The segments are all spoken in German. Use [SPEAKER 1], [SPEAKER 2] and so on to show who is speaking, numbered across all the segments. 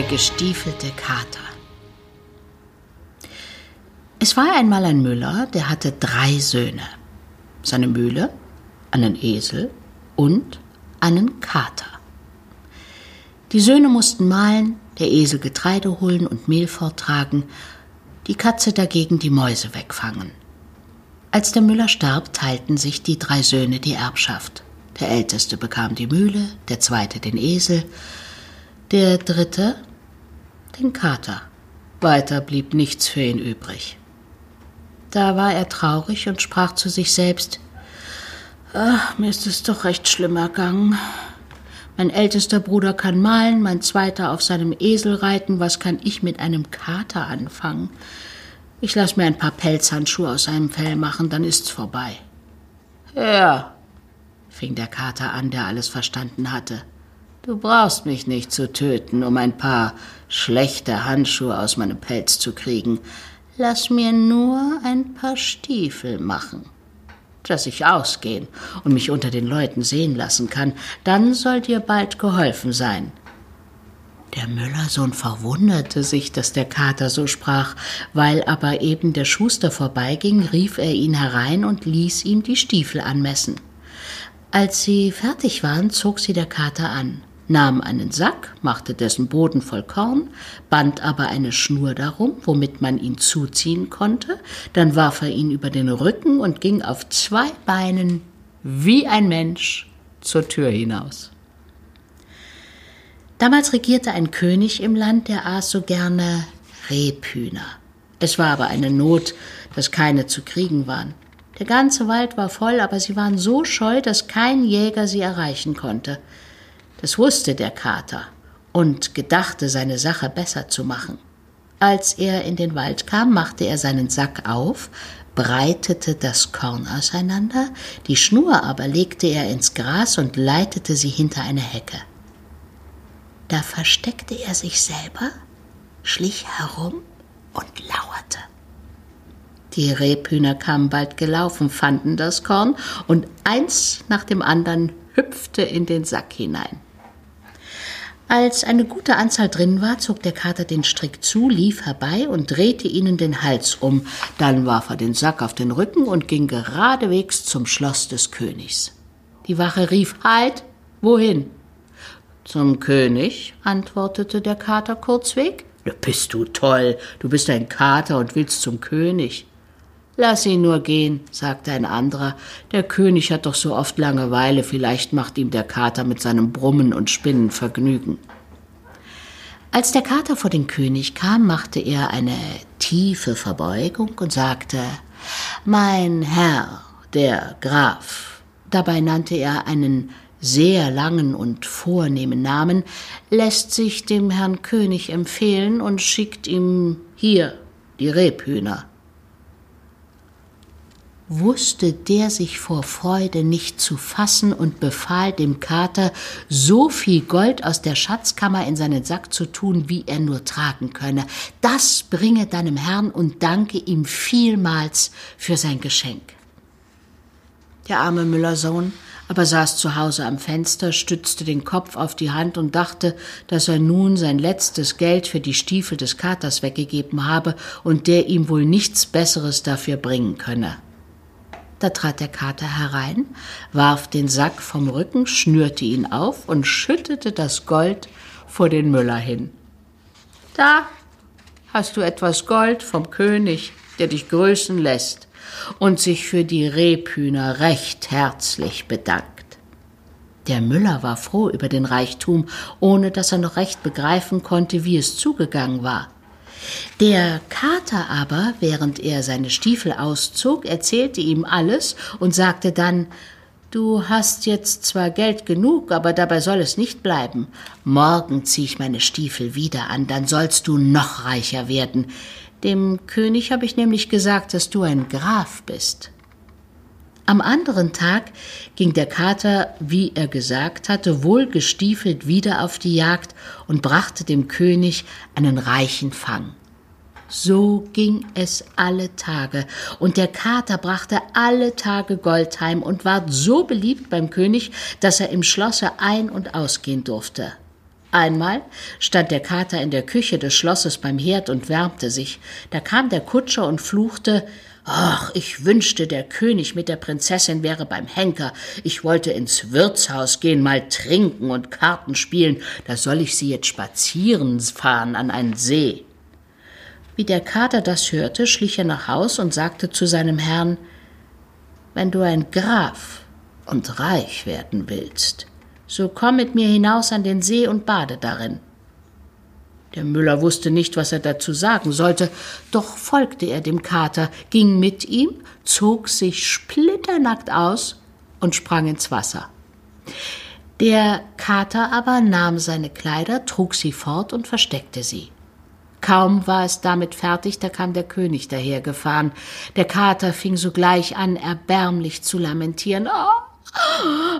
[SPEAKER 1] Der gestiefelte Kater. Es war einmal ein Müller, der hatte drei Söhne. Seine Mühle, einen Esel und einen Kater. Die Söhne mussten mahlen, der Esel Getreide holen und Mehl vortragen, die Katze dagegen die Mäuse wegfangen. Als der Müller starb, teilten sich die drei Söhne die Erbschaft. Der älteste bekam die Mühle, der zweite den Esel, der dritte den Kater. Weiter blieb nichts für ihn übrig. Da war er traurig und sprach zu sich selbst Ach, mir ist es doch recht schlimm ergangen. Mein ältester Bruder kann malen, mein zweiter auf seinem Esel reiten, was kann ich mit einem Kater anfangen? Ich lass mir ein paar Pelzhandschuhe aus seinem Fell machen, dann ist's vorbei. Ja, fing der Kater an, der alles verstanden hatte. Du brauchst mich nicht zu töten, um ein paar schlechte Handschuhe aus meinem Pelz zu kriegen. Lass mir nur ein paar Stiefel machen, dass ich ausgehen und mich unter den Leuten sehen lassen kann. Dann soll dir bald geholfen sein. Der Müllersohn verwunderte sich, dass der Kater so sprach, weil aber eben der Schuster vorbeiging, rief er ihn herein und ließ ihm die Stiefel anmessen. Als sie fertig waren, zog sie der Kater an, nahm einen Sack, machte dessen Boden voll Korn, band aber eine Schnur darum, womit man ihn zuziehen konnte, dann warf er ihn über den Rücken und ging auf zwei Beinen wie ein Mensch zur Tür hinaus. Damals regierte ein König im Land, der aß so gerne Rebhühner. Es war aber eine Not, dass keine zu kriegen waren. Der ganze Wald war voll, aber sie waren so scheu, dass kein Jäger sie erreichen konnte. Das wusste der Kater und gedachte, seine Sache besser zu machen. Als er in den Wald kam, machte er seinen Sack auf, breitete das Korn auseinander, die Schnur aber legte er ins Gras und leitete sie hinter eine Hecke. Da versteckte er sich selber, schlich herum und lauerte. Die Rebhühner kamen bald gelaufen, fanden das Korn und eins nach dem anderen hüpfte in den Sack hinein. Als eine gute Anzahl drin war, zog der Kater den Strick zu, lief herbei und drehte ihnen den Hals um. Dann warf er den Sack auf den Rücken und ging geradewegs zum Schloss des Königs. Die Wache rief Halt, wohin? Zum König, antwortete der Kater kurzweg. Bist du toll, du bist ein Kater und willst zum König. Lass ihn nur gehen, sagte ein anderer. Der König hat doch so oft Langeweile, vielleicht macht ihm der Kater mit seinem Brummen und Spinnen Vergnügen. Als der Kater vor den König kam, machte er eine tiefe Verbeugung und sagte Mein Herr, der Graf. Dabei nannte er einen sehr langen und vornehmen Namen, lässt sich dem Herrn König empfehlen und schickt ihm hier die Rebhühner wusste der sich vor Freude nicht zu fassen und befahl dem Kater, so viel Gold aus der Schatzkammer in seinen Sack zu tun, wie er nur tragen könne. Das bringe deinem Herrn und danke ihm vielmals für sein Geschenk. Der arme Müllersohn aber saß zu Hause am Fenster, stützte den Kopf auf die Hand und dachte, dass er nun sein letztes Geld für die Stiefel des Katers weggegeben habe und der ihm wohl nichts Besseres dafür bringen könne. Da trat der Kater herein, warf den Sack vom Rücken, schnürte ihn auf und schüttete das Gold vor den Müller hin. Da hast du etwas Gold vom König, der dich grüßen lässt und sich für die Rebhühner recht herzlich bedankt. Der Müller war froh über den Reichtum, ohne dass er noch recht begreifen konnte, wie es zugegangen war. Der Kater aber, während er seine Stiefel auszog, erzählte ihm alles und sagte dann Du hast jetzt zwar Geld genug, aber dabei soll es nicht bleiben. Morgen zieh ich meine Stiefel wieder an, dann sollst du noch reicher werden. Dem König habe ich nämlich gesagt, dass du ein Graf bist. Am anderen Tag ging der Kater, wie er gesagt hatte, wohlgestiefelt wieder auf die Jagd und brachte dem König einen reichen Fang. So ging es alle Tage, und der Kater brachte alle Tage Gold heim und ward so beliebt beim König, dass er im Schlosse ein- und ausgehen durfte. Einmal stand der Kater in der Küche des Schlosses beim Herd und wärmte sich. Da kam der Kutscher und fluchte Ach, ich wünschte, der König mit der Prinzessin wäre beim Henker. Ich wollte ins Wirtshaus gehen, mal trinken und Karten spielen. Da soll ich sie jetzt spazieren fahren an einen See. Wie der Kater das hörte, schlich er nach Haus und sagte zu seinem Herrn Wenn du ein Graf und reich werden willst, so komm mit mir hinaus an den See und bade darin. Der Müller wusste nicht, was er dazu sagen sollte, doch folgte er dem Kater, ging mit ihm, zog sich splitternackt aus und sprang ins Wasser. Der Kater aber nahm seine Kleider, trug sie fort und versteckte sie. Kaum war es damit fertig, da kam der König dahergefahren. Der Kater fing sogleich an, erbärmlich zu lamentieren. Oh,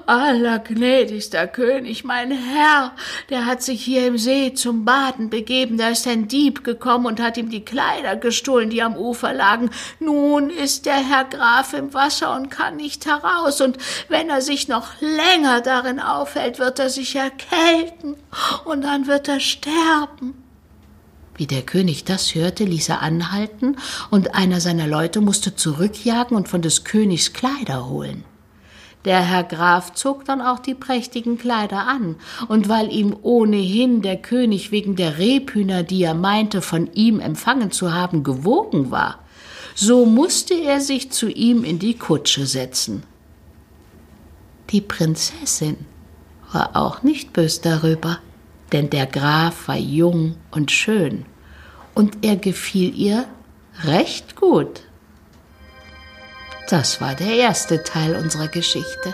[SPEAKER 1] Allergnädigster König, mein Herr, der hat sich hier im See zum Baden begeben, da ist ein Dieb gekommen und hat ihm die Kleider gestohlen, die am Ufer lagen. Nun ist der Herr Graf im Wasser und kann nicht heraus, und wenn er sich noch länger darin aufhält, wird er sich erkälten, und dann wird er sterben. Wie der König das hörte, ließ er anhalten, und einer seiner Leute musste zurückjagen und von des Königs Kleider holen. Der Herr Graf zog dann auch die prächtigen Kleider an, und weil ihm ohnehin der König wegen der Rebhühner, die er meinte, von ihm empfangen zu haben, gewogen war, so musste er sich zu ihm in die Kutsche setzen. Die Prinzessin war auch nicht bös darüber, denn der Graf war jung und schön, und er gefiel ihr recht gut. Das war der erste Teil unserer Geschichte.